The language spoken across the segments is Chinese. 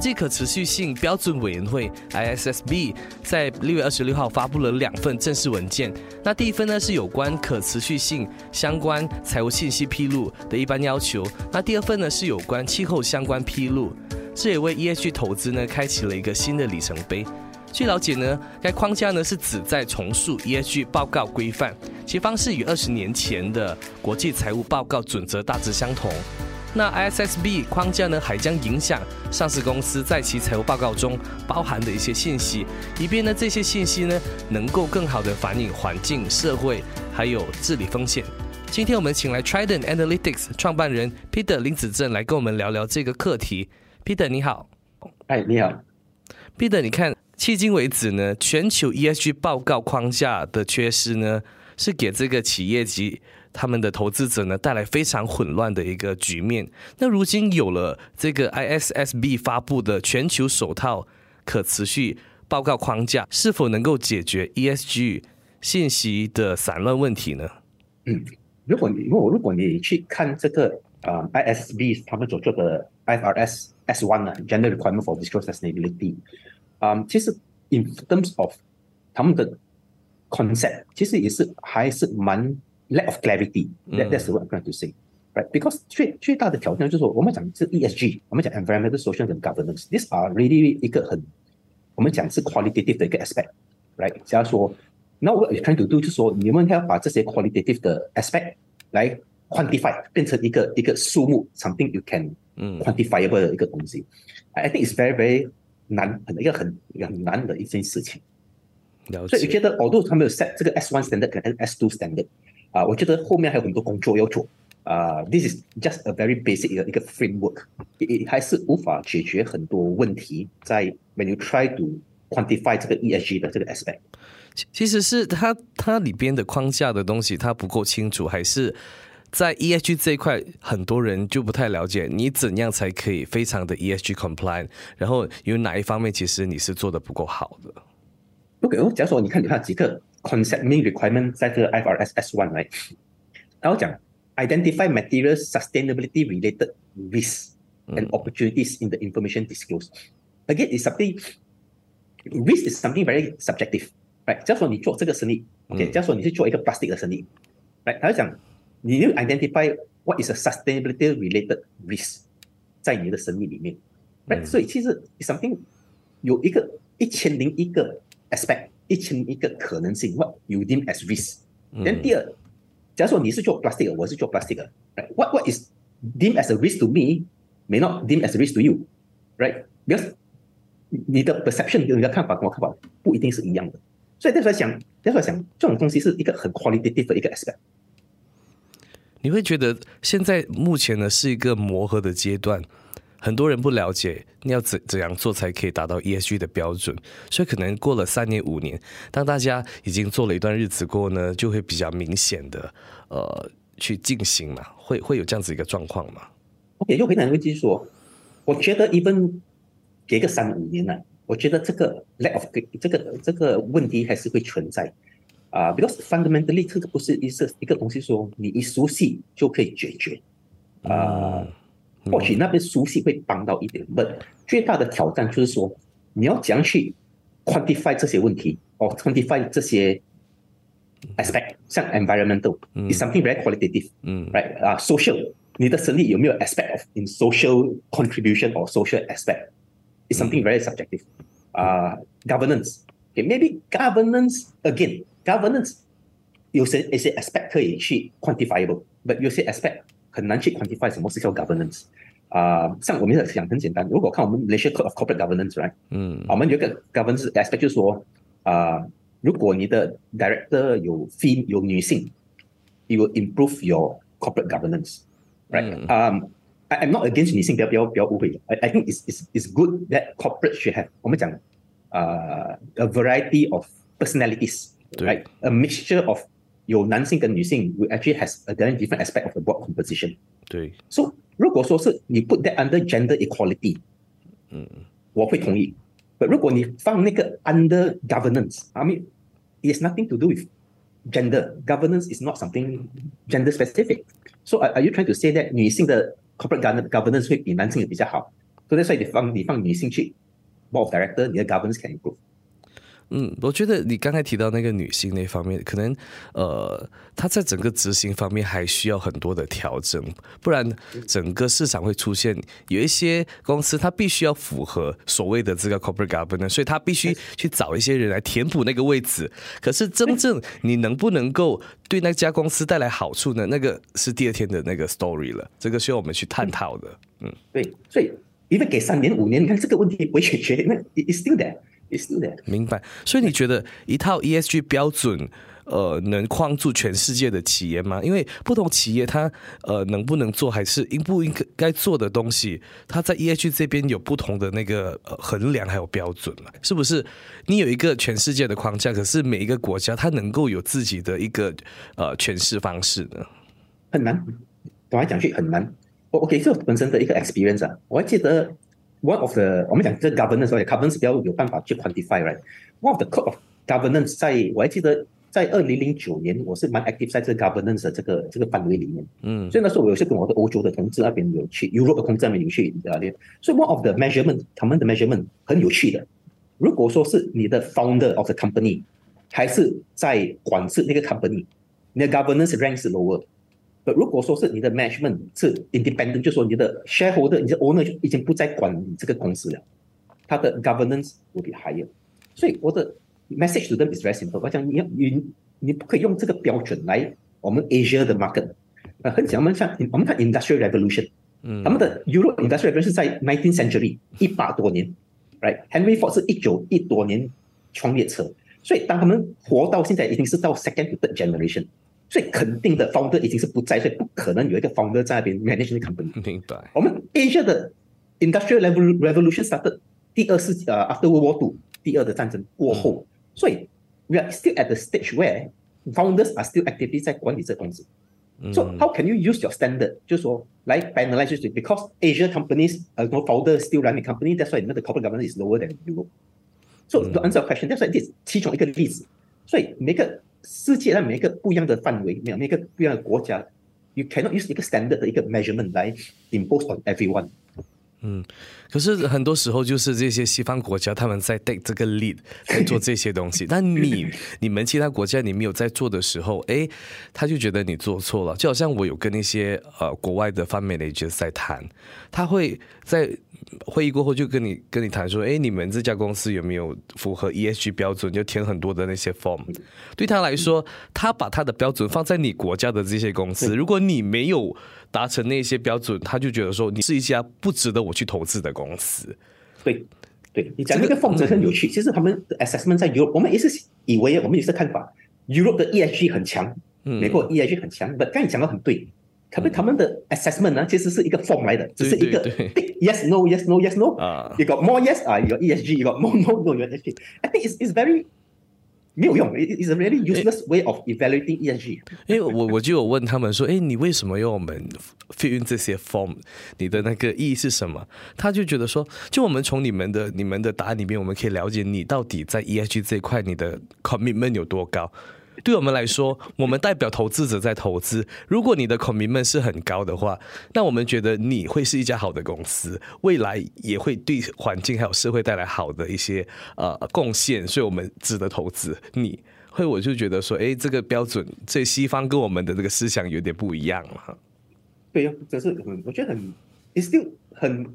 际可持续性标准委员会 （ISSB） 在六月二十六号发布了两份正式文件。那第一份呢是有关可持续性相关财务信息披露的一般要求。那第二份呢是有关气候相关披露，这也为 ESG 投资呢开启了一个新的里程碑。据了解呢，该框架呢是旨在重塑 ESG 报告规范，其方式与二十年前的国际财务报告准则大致相同。那 ISSB 框架呢，还将影响上市公司在其财务报告中包含的一些信息，以便呢这些信息呢能够更好的反映环境、社会还有治理风险。今天我们请来 Trident Analytics 创办人 Peter 林子正来跟我们聊聊这个课题。Peter 你好，哎你好，Peter 你看，迄今为止呢，全球 ESG 报告框架的缺失呢，是给这个企业及他们的投资者呢带来非常混乱的一个局面。那如今有了这个 ISSB 发布的全球首套可持续报告框架，是否能够解决 ESG 信息的散乱问题呢？嗯，如果你如果如果你去看这个啊 ISSB 他们所做的 IFRS S one 呢，General Requirement for Disclosure Sustainability，啊，其实 in terms of 他们的 concept，其实也是还是蛮。lack of clarity. That, that's what I'm trying to say. Right? Because 最最大的挑战就是说，我们讲是 ESG，我们讲 environmental, social and governance. These are really 一个很，我们讲是 qualitative 的一个 aspect. Right? 假如说，now what you're trying to do 就是说，你们要把这些 qualitative 的 aspect 来 quantify 变成一个一个数目，something you can quantifiable 的一个东西。I think it's very very 难，很一个很很难的一件事情。所以我觉得，although 他们有 set 这个 S one standard 跟 S two standard。 啊，我觉得后面还有很多工作要做。啊，this is just a very basic 的一个 framework，也还是无法解决很多问题。在 when you try to quantify 这个 ESG 的这个 aspect，其其实是它它里边的框架的东西它不够清楚，还是在 ESG 这一块很多人就不太了解，你怎样才可以非常的 ESG compliant？然后有哪一方面其实你是做的不够好的？OK，假如说你看你看几个。concept main requirement 在这个 IFRS S1 来，然后讲 identify material sustainability related risks and opportunities in the information disclosed. Again, it's something risk is something very subjective, right？假如说你做这个生意，OK，假如说你是做一个 plastic 的生意，right？他就讲你要 identify what is a sustainability related risk 在你的生意里面，right？所以其实 something 有一个一千零一个 aspect。 一千一个可能性，what you deem as risk。then 第二，假如说你是做 plastic，我是做 plastic，right？what what is deem as a risk to me may not deem as a risk to you，right？because 你的 perception 跟你的看法跟我看法不一定是一样的，所以在在想，在在想这种东西是一个很 qualitative 的一个 aspect。你会觉得现在目前呢是一个磨合的阶段。很多人不了解你要怎怎样做才可以达到 ESG 的标准，所以可能过了三年五年，当大家已经做了一段日子过后呢，就会比较明显的呃去进行嘛，会会有这样子一个状况嘛？OK，就回答问题说，我觉得一份给个三五年呢，我觉得这个 lack of 这个这个问题还是会存在啊，because fundamentally 这个不是一是一个东西说你一熟悉就可以解决啊。或许那边熟悉会帮到一点，不，最大的挑战就是说，你要怎样去 quantify 这些问题，哦，quantify 这些 aspect，像 environmental，is something very qualitative，嗯，right 啊，social，你的生意有没有 aspect of in social contribution or social aspect，is something very subjective，啊，governance，okay，maybe governance again，governance 有些一些 aspect 可以去 quantifiable，but 有些 aspect 很难去 quantify 什么是叫 governance 啊，像我们想很简单，如果看我们 Malaysia Code of Corporate Governance，right？嗯，我们有个 governance aspect 就是说啊，如果你的 director 有 fem 有女性，you will improve your corporate governance，right？嗯，I I'm not against 女性，不要不要不要误会，I I think it's it's it's good that corporate should have 我们讲啊 a variety of personalities，right？A mixture of 有男性跟女性，we actually has a very different aspect of the board composition。对， So 如果说是你 put that under gender equality，嗯，我会同意。But 如果你放那个 under governance，I mean it has nothing to do with gender. Governance is not something gender specific. So are, are you trying to say that 女性的 corporate govern- governance 会比男性的比较好？所以所以你放你放女性去 board of director，你的 governance can improve。 嗯，我觉得你刚才提到那个女性那方面，可能呃，她在整个执行方面还需要很多的调整，不然整个市场会出现有一些公司它必须要符合所谓的这个 corporate governance，所以它必须去找一些人来填补那个位置。可是真正你能不能够对那家公司带来好处呢？那个是第二天的那个 story 了，这个需要我们去探讨的。嗯，对，所以因为给三年五年，你看这个问题不会解决，那 it's still there, still there。明白。所以你觉得一套 ESG 标准，呃，能框住全世界的企业吗？因为不同企业它呃能不能做，还是应不应该做的东西，它在 ESG 这边有不同的那个呃衡量还有标准嘛？是不是？你有一个全世界的框架，可是每一个国家它能够有自己的一个呃诠释方式呢？很难，讲来讲去很难。我我给这本身的一个 experience 啊，我还记得 one of the 我们讲这 governance 或者 governance 比较有办法去 quantify，right？One of the code of governance 在我还记得在二零零九年，我是蛮 active 在这个 governance 的这个这个范围里面。嗯所以那时候我有些跟我的欧洲的同志那边有去，Europe 的同志那边有去聊天。所以 one of the measurement，他们的 measurement 很有趣的。如果说是你的 founder of the company，还是在管制那个 company，你的 governance rank 是 lower。But 如果说是你的 management 是 independent，就说你的 shareholder、你的 owner 就已经不再管你这个公司了，它的 governance will be higher。所以我的 message to them is very simple，我讲你要你你不可以用这个标准来我们 Asia 的 market，呃，很讲我们像我们看 industrial revolution，嗯他们的 Europe industrial revolution 是在 nineteenth century 一百多年，right？Henry Ford 是一九一多年创业车，所以当他们活到现在已经是到 second to third generation，所以肯定的 founder 已经是不在，所以不可能有一个 founder 在那边 manage 那个 company。明白。我们 Asia 的 industrial revol- revolution started 第二世呃 after World War Two 第二的战争过后，所以 we are still at the stage where founders are still actively 在管理这公司。So 嗯 how can you use your standard 就是说来 penalize 就是 because Asia companies 呃 no founder still running company that's why 你们的 corporate governance is lower than Europe. So to answer your question, that's why this 其中一个例子。所以每个 世界的每一个不一样的范围，每每个不一样的国家，you cannot use 一个 standard 的一个 measurement 来 impose on everyone。嗯可是很多时候就是这些西方国家他们在 take 这个 lead 在做这些东西，但你你们其他国家你没有在做的时候，诶，他就觉得你做错了。就好像我有跟那些呃国外的 fund managers 在谈，他会在会议过后就跟你跟你谈说，哎，你们这家公司有没有符合 ESG 标准？就填很多的那些 form。对他来说，他把他的标准放在你国家的这些公司，如果你没有达成那些标准，他就觉得说你是一家不值得我去投资的公司。对，对你讲那个 form 真的很有趣。其实他们的 assessment 在 Europe，我们也是以为我们也是看法，Europe 的 ESG 很强，美国 ESG 很强。但刚才讲的很对，可是他们的 assessment 呢，其实是一个 form 来的，只是一个 yes no yes no yes no 啊 You got more yes 啊，you got ESG，you got more no no you got ESG。I think it's it's very 没有用，it is a really useless way of evaluating E ESG。因为我我就有问他们说，哎，你为什么要我们 fill in 这些 form？你的那个意义是什么？他就觉得说，就我们从你们的你们的答案里面，我们可以了解你到底在 ESG 这一块你的 commitment 有多高。对我们来说，我们代表投资者在投资。如果你的 commitment 是很高的话，那我们觉得你会是一家好的公司，未来也会对环境还有社会带来好的一些呃贡献，所以我们值得投资你。会我就觉得说，哎，这个标准，这西方跟我们的这个思想有点不一样了。对呀，这是很，我觉得很，it's still 很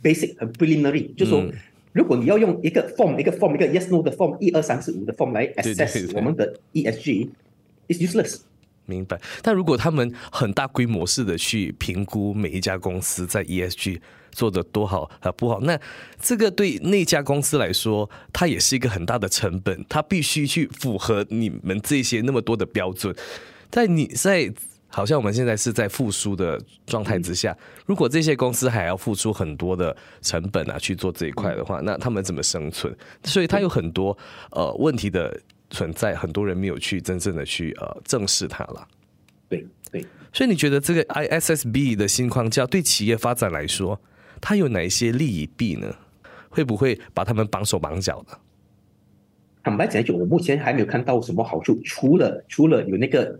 basic，很 preliminary，就说、嗯如果你要用一个 form 一个 form 一个 yes no 的 form 一二三四五的 form 来 assess 我们的 ESG，is useless。明白。但如果他们很大规模式的去评估每一家公司在 ESG 做的多好啊不好，那这个对那家公司来说，它也是一个很大的成本，它必须去符合你们这些那么多的标准。在你在好像我们现在是在复苏的状态之下，如果这些公司还要付出很多的成本啊去做这一块的话，那他们怎么生存？所以它有很多呃问题的存在，很多人没有去真正的去呃正视它了。对对，所以你觉得这个 ISSB 的新框架对企业发展来说，它有哪一些利与弊呢？会不会把他们绑手绑脚的？坦白讲句，我目前还没有看到什么好处，除了除了有那个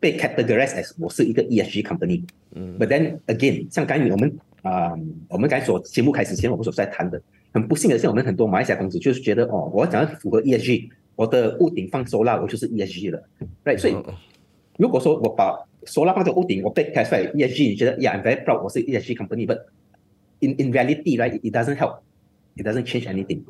被 categorize as 我是一个 ESG company。嗯，But then again，像刚才我们啊，我们刚才所节目开始前我们所在谈的，很不幸的是，我们很多马来西亚公司就是觉得哦，我想要讲符合 ESG，我的屋顶放 solar，我就是 ESG 了，right？所以如果说我把 solar 放在屋顶，我被 c a s t i ESG，你觉得 Yeah，I'm very proud，我是 ESG company，But in in reality，right，it doesn't help，it doesn't change anything。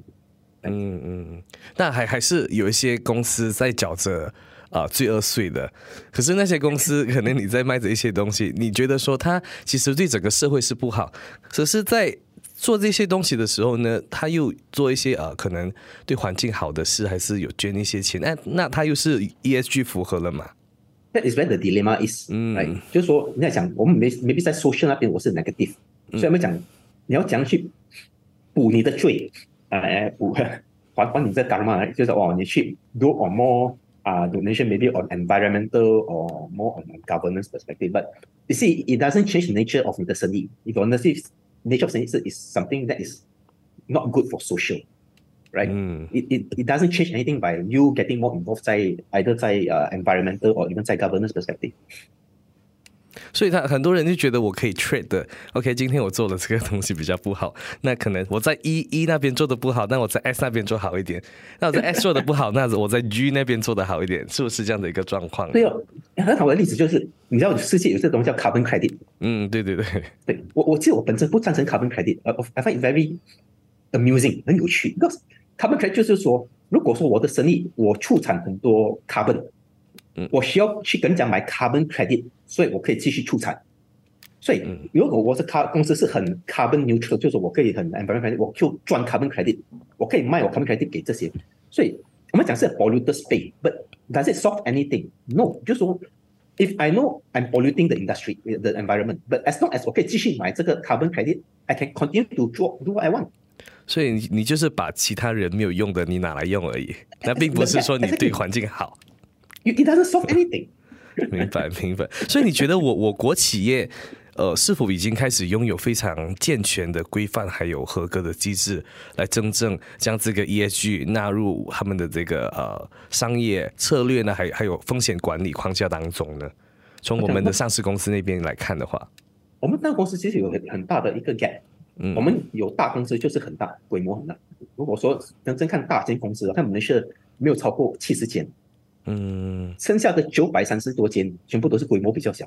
嗯嗯，但还还是有一些公司在缴着啊罪恶税的。可是那些公司 可能你在卖着一些东西，你觉得说它其实对整个社会是不好，可是，在做这些东西的时候呢，他又做一些呃可能对环境好的事，还是有捐一些钱。那那他又是 ESG 符合了嘛？That is where the dilemma is，嗯，就是说你在讲我们没 maybe 在 social 那边我是 negative，所以我们讲你要怎样去补你的罪。哎，补还还你这干嘛？就是哦，你去 do or more uh, donation maybe on environmental or more on, governance perspective. But you see, it doesn't change the nature of necessity. If honestly, nature of necessity is something that is not good for social, right? Mm. It, it, it doesn't change anything by you getting more involved say, either say uh, environmental or even say governance perspective. 所以他很多人就觉得我可以 trade 的，OK，今天我做了这个东西比较不好，那可能我在 E E 那边做的不好，那我在 S 那边做好一点，那我在 S 做的不好，那我在 G 那边做的好一点，是不是这样的一个状况？对哦，很好的例子就是，你知道世界有这东西叫 carbon credit，嗯，对对对，对 我我其实我本身不赞成 carbon credit，呃，I find very amusing，很有趣，because carbon credit 就是说，如果说我的生意我出产很多 carbon。我需要去跟人家买 carbon credit，所以我可以继续出产。所以如果我是卡公司是很 carbon neutral，就是我可以很 environmental，我就赚 carbon credit，我可以卖我 carbon credit 给这些。所以我们讲是 polluter pay，but does it solve anything？No，就是说，if I know I'm polluting the industry, the environment，but as long as 我可以继续买这个 carbon credit，I can continue to do do what I want。所以你你就是把其他人没有用的你拿来用而已，那并不是说你对环境好。It doesn't solve anything。明白，明白。所以你觉得我我国企业呃是否已经开始拥有非常健全的规范还有合格的机制，来真正将这个 ESG 纳入他们的这个呃商业策略呢？还还有风险管理框架当中呢？从我们的上市公司那边来看的话，我们大公司其实有很很大的一个 gap。嗯，我们有大公司就是很大，规模很大。如果说真正看大间公司，看我们是没有超过七十间。嗯，剩下的九百三十多间全部都是规模比较小，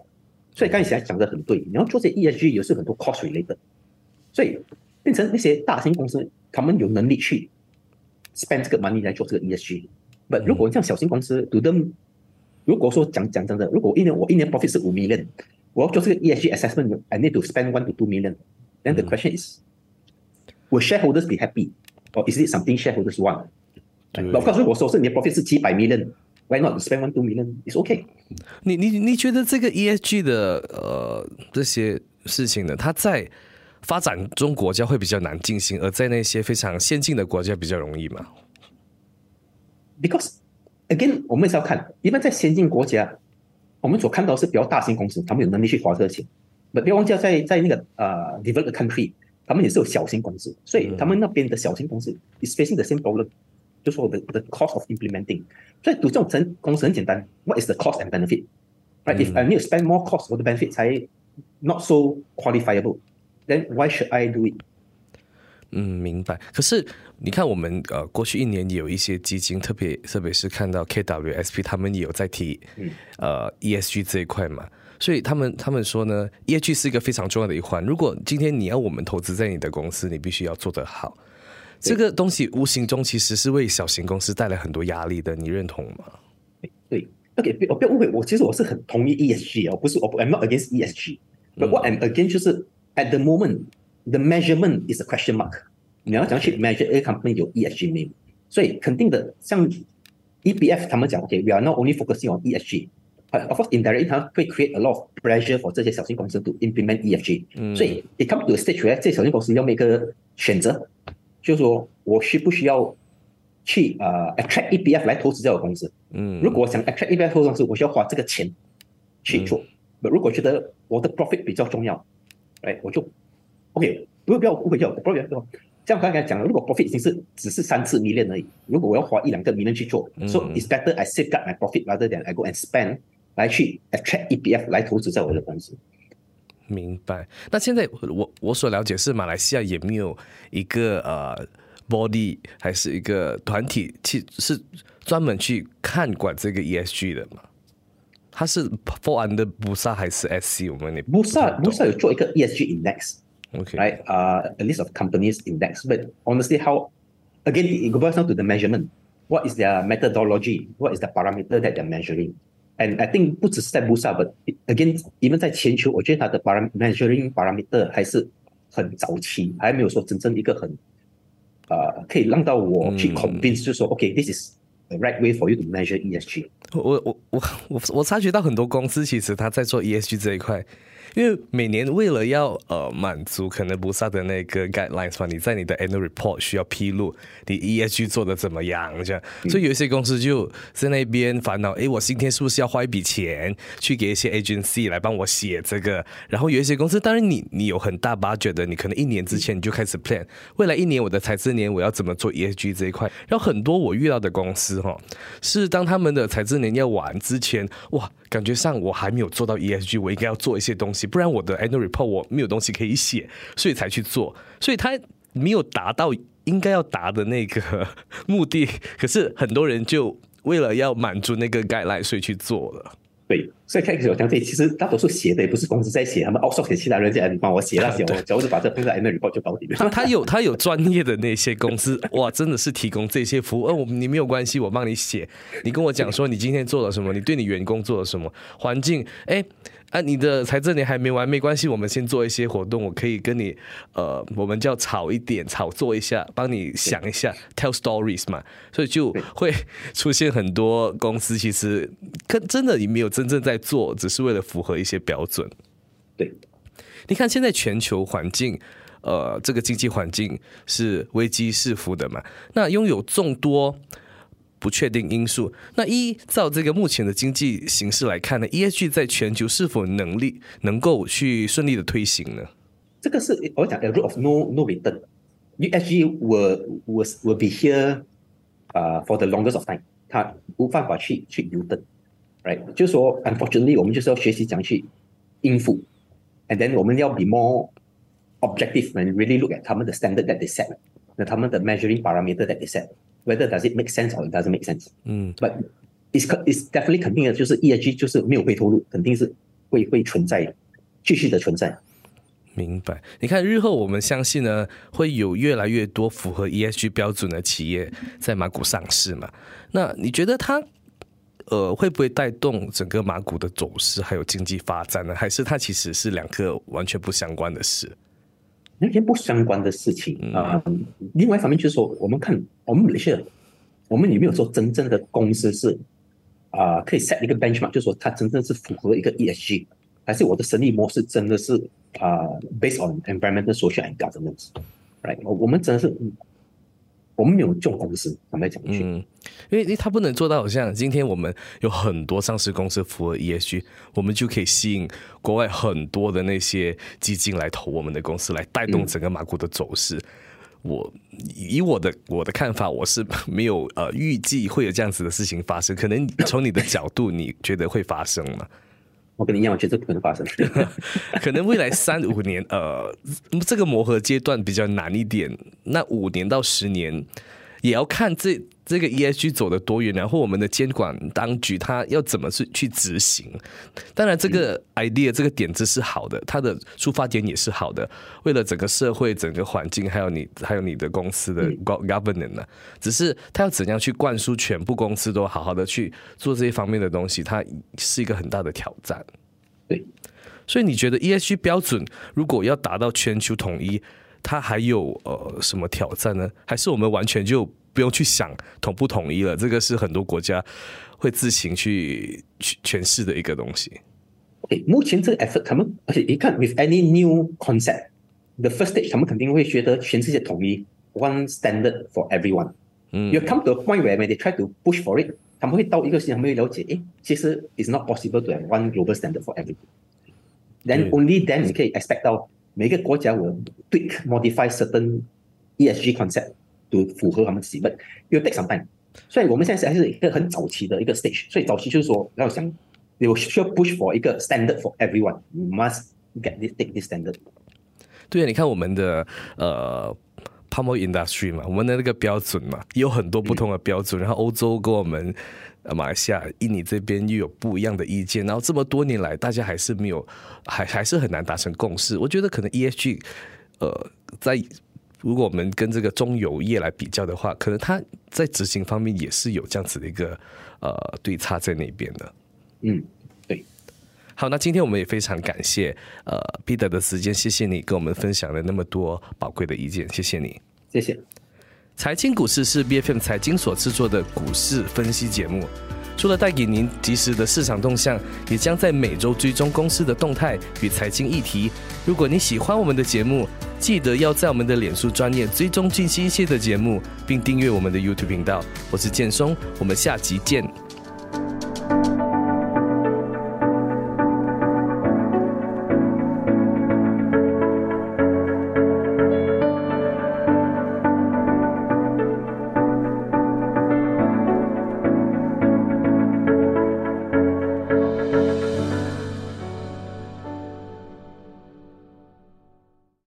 所以刚才讲的很对，你要做这 ESG 也是很多 cost 类的，所以变成那些大型公司，他们有能力去 spend 这个 money 来做这个 ESG。不，如果像小型公司，do them，如果说讲讲真的，如果一年我一年 profit 是五 million，我要做这个 ESG assessment，I need to spend one to two million，then the question is，will shareholders be happy，or is it something shareholders want？我告诉我说是你的 profit 是几百 million。Why not spend one two million? It's okay. 你你你觉得这个 ESG 的呃这些事情呢，它在发展中国家会比较难进行，而在那些非常先进的国家比较容易吗？Because again，我们也是要看，一般在先进国家，我们所看到是比较大型公司，他们有能力去花这个钱。不要忘记，在在那个呃 developed country，他们也是有小型公司，所以他们那边的小型公司 is facing the same problem，就说 the the cost of implementing。所以读这种成公司很简单，What is the cost and benefit? Right? If I need to spend more cost, for the benefit 才 not so qualifiable, then why should I do it? 嗯，明白。可是你看，我们呃过去一年也有一些基金，特别特别是看到 KWSP 他们也有在提呃 ESG 这一块嘛，所以他们他们说呢，ESG 是一个非常重要的一环。如果今天你要我们投资在你的公司，你必须要做得好。这个东西无形中其实是为小型公司带来很多压力的，你认同吗？对，OK，我不要误会，我其实我是很同意 ESG 哦，不是我，I'm not against ESG，but what I'm against 就是 at the moment the measurement is a question mark。你要讲去 measure a company 有 ESG 没有？所以肯定的，像 EBF 他们讲，OK，we are not only focusing on ESG，of course indirectly 它会 create a lot of pressure for 这些小型公司 to implement ESG。所以 it comes to a stage where 这些小型公司要 make 个选择。就是说我需不需要去呃 attract EBF 来投资这个公司。嗯，如果想 attract EBF 投资公司，我需要花这个钱去做。那如果觉得我的 profit 比较重要，哎，我就 OK，不要不要误会掉 profit 说，这样刚才讲了，如果 profit 已经是只是三次 million 而已，如果我要花一两个 million 去做，so it's better I safeguard my profit rather than I go and spend 来去 attract EBF 来投资在我的公司。明白。那现在我我所了解是马来西亚也没有一个呃 body 还是一个团体去是专门去看管这个 ESG 的嘛？它是 fall under 布萨还是 SC？我们那布萨布萨有做一个 ESG index，OK，right？啊，a list of companies index，but honestly how again it goes down to the measurement. What is their methodology? What is the parameter that they're measuring? And I think 不只是在 Busa，but again，even 在全球，我觉得它的 param measuring parameter 还是很早期，还没有说真正一个很呃可以让到我去 convince，就说 OK，this is the right way for you to measure ESG。我我我我我察觉到很多公司其实他在做 ESG 这一块。因为每年为了要呃满足可能不萨的那个 guidelines 嘛，你在你的 annual report 需要披露你 ESG 做的怎么样这样，所以有一些公司就在那边烦恼，哎，我今天是不是要花一笔钱去给一些 agency 来帮我写这个？然后有一些公司，当然你你有很大 budget 的，你可能一年之前你就开始 plan，未来一年我的财政年我要怎么做 ESG 这一块。然后很多我遇到的公司哈，是当他们的财政年要完之前，哇，感觉上我还没有做到 ESG，我应该要做一些东西。不然我的 annual report 我没有东西可以写，所以才去做，所以他没有达到应该要达的那个 目的。可是很多人就为了要满足那个 guideline，所以去做了。所以开始我讲，这其实大多数写的也不是公司在写，他们 o u t s o u r c 给其他人家帮我写那些，我只要是把这放在 annual report 就搞定了。他有他有专业的那些公司，哇，真的是提供这些服务。呃，我你没有关系，我帮你写，你跟我讲说你今天做了什么，你对你员工做了什么，环境，哎。啊，你的财政年还没完，没关系，我们先做一些活动，我可以跟你，呃，我们叫炒一点，炒作一下，帮你想一下，tell stories 嘛，所以就会 出现很多公司，其实跟真的你没有真正在做，只是为了符合一些标准。对，你看现在全球环境，呃，这个经济环境是危机四伏的嘛，那拥有众多。不确定因素。那依照这个目前的经济形势来看呢，ESG 在全球是否能力能够去顺利的推行呢？这个是我讲 a rule of no no return。ESG will will will be here 啊 for the longest of time。它无办法去去留等，right？就是说，unfortunately，我们就是要学习怎样去应付，and then 我们要 be more objective and really look at 他们的 standard that they set，那他们的 measuring parameter that they set。Whether does it make sense or it doesn't make sense? 嗯，But it's it's definitely 肯定的，就是 ESG 就是没有回头路，肯定是会会存在，继续的存在。明白。你看，日后我们相信呢，会有越来越多符合 ESG 标准的企业在马股上市嘛？那你觉得它呃会不会带动整个马股的走势还有经济发展呢？还是它其实是两个完全不相关的事？那些不相关的事情啊。另外一方面就是说，我们看我们哪些，我们有没有说真正的公司是啊可以 set 一个 benchmark，就是说它真正是符合一个 ESG，还是我的生意模式真的是啊 based on environmental, social and governance，right？我我们真的是。我们没有重公司，坦白讲去，嗯，因为他不能做到，好像今天我们有很多上市公司符合 ESG，我们就可以吸引国外很多的那些基金来投我们的公司，来带动整个马股的走势。我以我的我的看法，我是没有呃预计会有这样子的事情发生。可能从你的角度，你觉得会发生吗？我跟你一样，我觉得这不可能发生。可能未来三五年，呃，这个磨合阶段比较难一点。那五年到十年，也要看这这个 ESG 走的多远，然后我们的监管当局他要怎么去去执行。当然，这个 idea 这个点子是好的，它的出发点也是好的。为了整个社会、整个环境，还有你还有你的公司的 governance 呢，只是他要怎样去灌输全部公司都好好的去做这一方面的东西，它是一个很大的挑战。对，所以你觉得 ESG 标准如果要达到全球统一，它还有呃什么挑战呢？还是我们完全就不用去想统不统一了？这个是很多国家会自行去去诠释的一个东西。OK，目前这个 effort，他们而且一看 with any new concept，the first stage，他们肯定会觉得全世界统一 one standard for everyone。嗯，you come to a point where when they try to push for it，他们会到一个事情，他们会了解，诶，其实 it's not possible to have one global standard for everything。Then only then 你可以 expect 到每个国家 will tweak modify certain ESG concept 符合他们自己的，will take some time。所以我们现在还是一个很早期的一个 stage，所以早期就是说要想，you 需要 push for 一个 standard for everyone，you must get this take this standard。对啊，你看我们的呃。Palm Industry 嘛，我们的那个标准嘛，有很多不同的标准。然后欧洲跟我们马来西亚、印尼这边又有不一样的意见。然后这么多年来，大家还是没有，还还是很难达成共识。我觉得可能 ESG，呃，在如果我们跟这个中油业来比较的话，可能它在执行方面也是有这样子的一个呃对差在那边的。嗯，对。好，那今天我们也非常感谢呃 Peter 的时间，谢谢你跟我们分享了那么多宝贵的意见，谢谢你，谢谢。财经股市是 B F M 财经所制作的股市分析节目，除了带给您及时的市场动向，也将在每周追踪公司的动态与财经议题。如果你喜欢我们的节目，记得要在我们的脸书专业追踪最新一期的节目，并订阅我们的 YouTube 频道。我是建松，我们下集见。